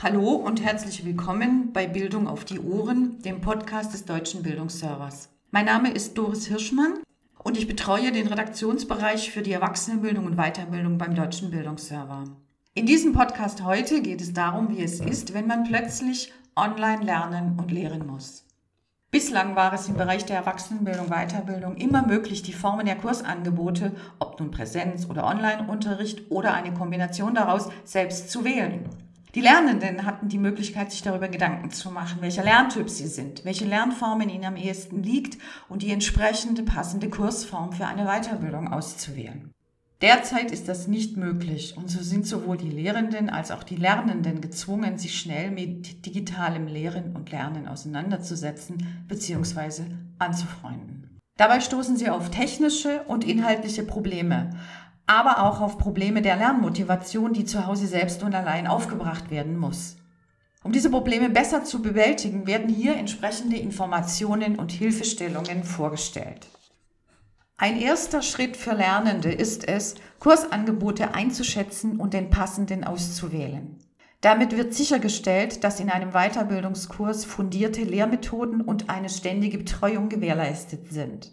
Hallo und herzlich willkommen bei Bildung auf die Ohren, dem Podcast des Deutschen Bildungsservers. Mein Name ist Doris Hirschmann und ich betreue den Redaktionsbereich für die Erwachsenenbildung und Weiterbildung beim Deutschen Bildungsserver. In diesem Podcast heute geht es darum, wie es ist, wenn man plötzlich online lernen und lehren muss. Bislang war es im Bereich der Erwachsenenbildung, Weiterbildung immer möglich, die Formen der Kursangebote, ob nun Präsenz- oder Online-Unterricht oder eine Kombination daraus, selbst zu wählen. Die Lernenden hatten die Möglichkeit, sich darüber Gedanken zu machen, welcher Lerntyp sie sind, welche Lernform ihnen am ehesten liegt und die entsprechende passende Kursform für eine Weiterbildung auszuwählen. Derzeit ist das nicht möglich und so sind sowohl die Lehrenden als auch die Lernenden gezwungen, sich schnell mit digitalem Lehren und Lernen auseinanderzusetzen bzw. anzufreunden. Dabei stoßen sie auf technische und inhaltliche Probleme, aber auch auf Probleme der Lernmotivation, die zu Hause selbst und allein aufgebracht werden muss. Um diese Probleme besser zu bewältigen, werden hier entsprechende Informationen und Hilfestellungen vorgestellt. Ein erster Schritt für Lernende ist es, Kursangebote einzuschätzen und den passenden auszuwählen. Damit wird sichergestellt, dass in einem Weiterbildungskurs fundierte Lehrmethoden und eine ständige Betreuung gewährleistet sind.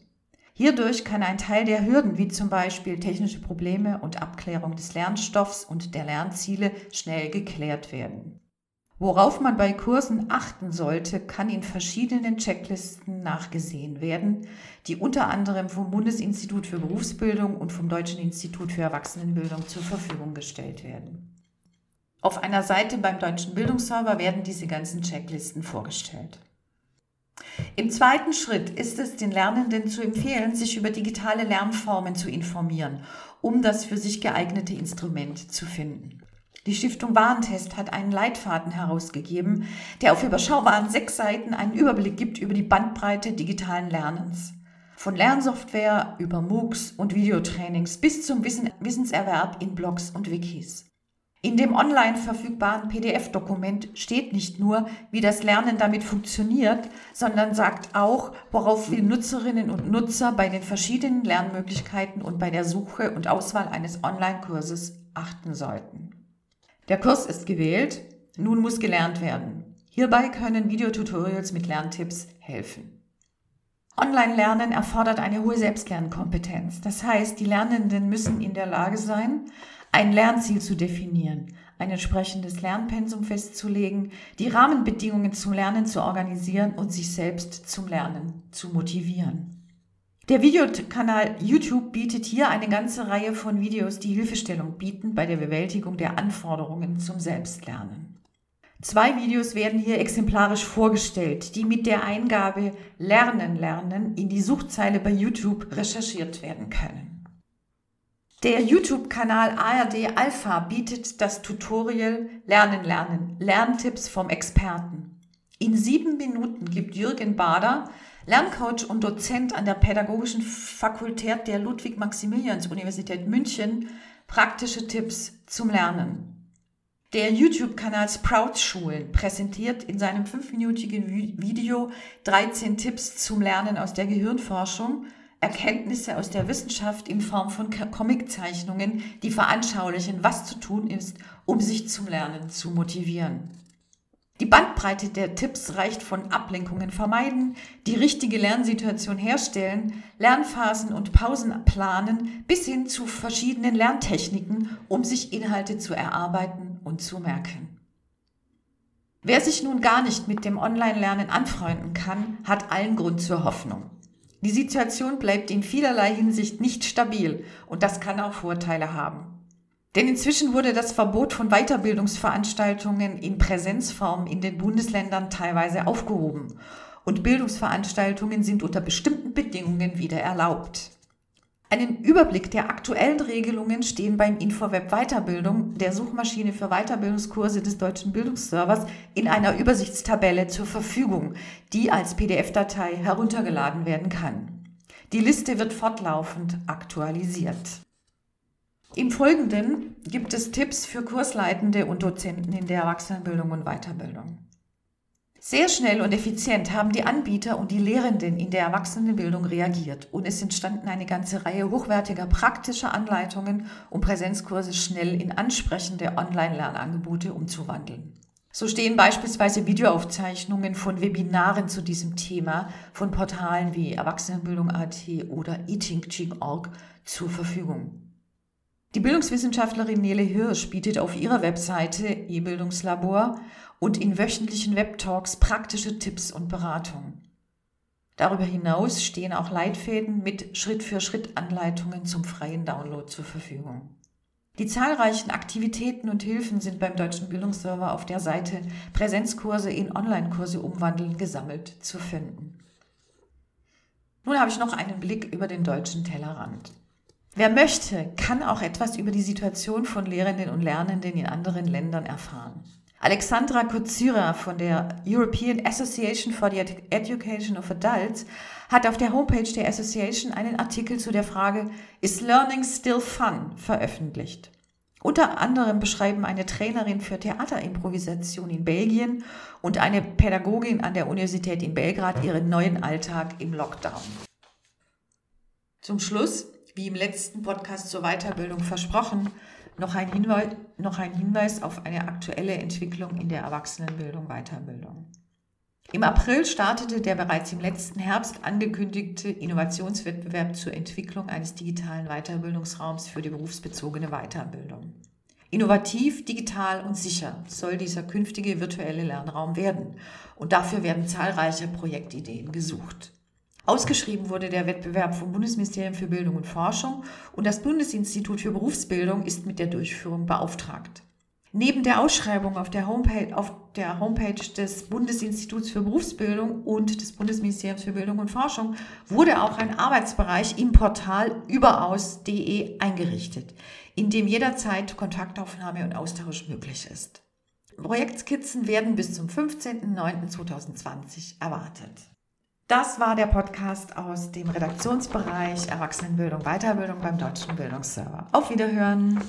Hierdurch kann ein Teil der Hürden, wie zum Beispiel technische Probleme und Abklärung des Lernstoffs und der Lernziele, schnell geklärt werden. Worauf man bei Kursen achten sollte, kann in verschiedenen Checklisten nachgesehen werden, die unter anderem vom Bundesinstitut für Berufsbildung und vom Deutschen Institut für Erwachsenenbildung zur Verfügung gestellt werden. Auf einer Seite beim Deutschen Bildungsserver werden diese ganzen Checklisten vorgestellt. Im zweiten Schritt ist es den Lernenden zu empfehlen, sich über digitale Lernformen zu informieren, um das für sich geeignete Instrument zu finden. Die Stiftung Warentest hat einen Leitfaden herausgegeben, der auf überschaubaren sechs Seiten einen Überblick gibt über die Bandbreite digitalen Lernens. Von Lernsoftware über MOOCs und Videotrainings bis zum Wissenserwerb in Blogs und Wikis. In dem online verfügbaren PDF-Dokument steht nicht nur, wie das Lernen damit funktioniert, sondern sagt auch, worauf wir Nutzerinnen und Nutzer bei den verschiedenen Lernmöglichkeiten und bei der Suche und Auswahl eines Online-Kurses achten sollten. Der Kurs ist gewählt, nun muss gelernt werden. Hierbei können Videotutorials mit Lerntipps helfen. Online-Lernen erfordert eine hohe Selbstlernkompetenz. Das heißt, die Lernenden müssen in der Lage sein, ein Lernziel zu definieren, ein entsprechendes Lernpensum festzulegen, die Rahmenbedingungen zum Lernen zu organisieren und sich selbst zum Lernen zu motivieren. Der Videokanal YouTube bietet hier eine ganze Reihe von Videos, die Hilfestellung bieten bei der Bewältigung der Anforderungen zum Selbstlernen. Zwei Videos werden hier exemplarisch vorgestellt, die mit der Eingabe Lernen lernen in die Suchzeile bei YouTube recherchiert werden können. Der YouTube-Kanal ARD Alpha bietet das Tutorial Lernen lernen, Lerntipps vom Experten. In sieben Minuten gibt Jürgen Bader, Lerncoach und Dozent an der Pädagogischen Fakultät der Ludwig-Maximilians-Universität München, praktische Tipps zum Lernen. Der YouTube-Kanal Sprout Schulen präsentiert in seinem fünfminütigen Video 13 Tipps zum Lernen aus der Gehirnforschung – Erkenntnisse aus der Wissenschaft in Form von Comiczeichnungen, die veranschaulichen, was zu tun ist, um sich zum Lernen zu motivieren. Die Bandbreite der Tipps reicht von Ablenkungen vermeiden, die richtige Lernsituation herstellen, Lernphasen und Pausen planen, bis hin zu verschiedenen Lerntechniken, um sich Inhalte zu erarbeiten und zu merken. Wer sich nun gar nicht mit dem Online-Lernen anfreunden kann, hat allen Grund zur Hoffnung. Die Situation bleibt in vielerlei Hinsicht nicht stabil und das kann auch Vorteile haben. Denn inzwischen wurde das Verbot von Weiterbildungsveranstaltungen in Präsenzform in den Bundesländern teilweise aufgehoben und Bildungsveranstaltungen sind unter bestimmten Bedingungen wieder erlaubt. Einen Überblick der aktuellen Regelungen stehen beim Infoweb Weiterbildung, der Suchmaschine für Weiterbildungskurse des deutschen Bildungsservers, in einer Übersichtstabelle zur Verfügung, die als PDF-Datei heruntergeladen werden kann. Die Liste wird fortlaufend aktualisiert. Im Folgenden gibt es Tipps für Kursleitende und Dozenten in der Erwachsenenbildung und Weiterbildung. Sehr schnell und effizient haben die Anbieter und die Lehrenden in der Erwachsenenbildung reagiert und es entstanden eine ganze Reihe hochwertiger praktischer Anleitungen, um Präsenzkurse schnell in ansprechende Online-Lernangebote umzuwandeln. So stehen beispielsweise Videoaufzeichnungen von Webinaren zu diesem Thema von Portalen wie Erwachsenenbildung.at oder eThinkCheek.org zur Verfügung. Die Bildungswissenschaftlerin Nele Hirsch bietet auf ihrer Webseite eBildungslabor und in wöchentlichen Webtalks praktische Tipps und Beratungen. Darüber hinaus stehen auch Leitfäden mit Schritt-für-Schritt-Anleitungen zum freien Download zur Verfügung. Die zahlreichen Aktivitäten und Hilfen sind beim Deutschen Bildungsserver auf der Seite Präsenzkurse in Online-Kurse umwandeln gesammelt zu finden. Nun habe ich noch einen Blick über den deutschen Tellerrand. Wer möchte, kann auch etwas über die Situation von Lehrenden und Lernenden in anderen Ländern erfahren. Alexandra Kozyra von der European Association for the Education of Adults hat auf der Homepage der Association einen Artikel zu der Frage Is Learning Still Fun veröffentlicht. Unter anderem beschreiben eine Trainerin für Theaterimprovisation in Belgien und eine Pädagogin an der Universität in Belgrad ihren neuen Alltag im Lockdown. Zum Schluss wie im letzten Podcast zur Weiterbildung versprochen, noch ein, Hinweis, noch ein Hinweis auf eine aktuelle Entwicklung in der Erwachsenenbildung Weiterbildung. Im April startete der bereits im letzten Herbst angekündigte Innovationswettbewerb zur Entwicklung eines digitalen Weiterbildungsraums für die berufsbezogene Weiterbildung. Innovativ, digital und sicher soll dieser künftige virtuelle Lernraum werden und dafür werden zahlreiche Projektideen gesucht. Ausgeschrieben wurde der Wettbewerb vom Bundesministerium für Bildung und Forschung und das Bundesinstitut für Berufsbildung ist mit der Durchführung beauftragt. Neben der Ausschreibung auf der, Homepage, auf der Homepage des Bundesinstituts für Berufsbildung und des Bundesministeriums für Bildung und Forschung wurde auch ein Arbeitsbereich im Portal überaus.de eingerichtet, in dem jederzeit Kontaktaufnahme und Austausch möglich ist. Projektskizzen werden bis zum 15.09.2020 erwartet. Das war der Podcast aus dem Redaktionsbereich Erwachsenenbildung, Weiterbildung beim Deutschen Bildungsserver. Auf Wiederhören!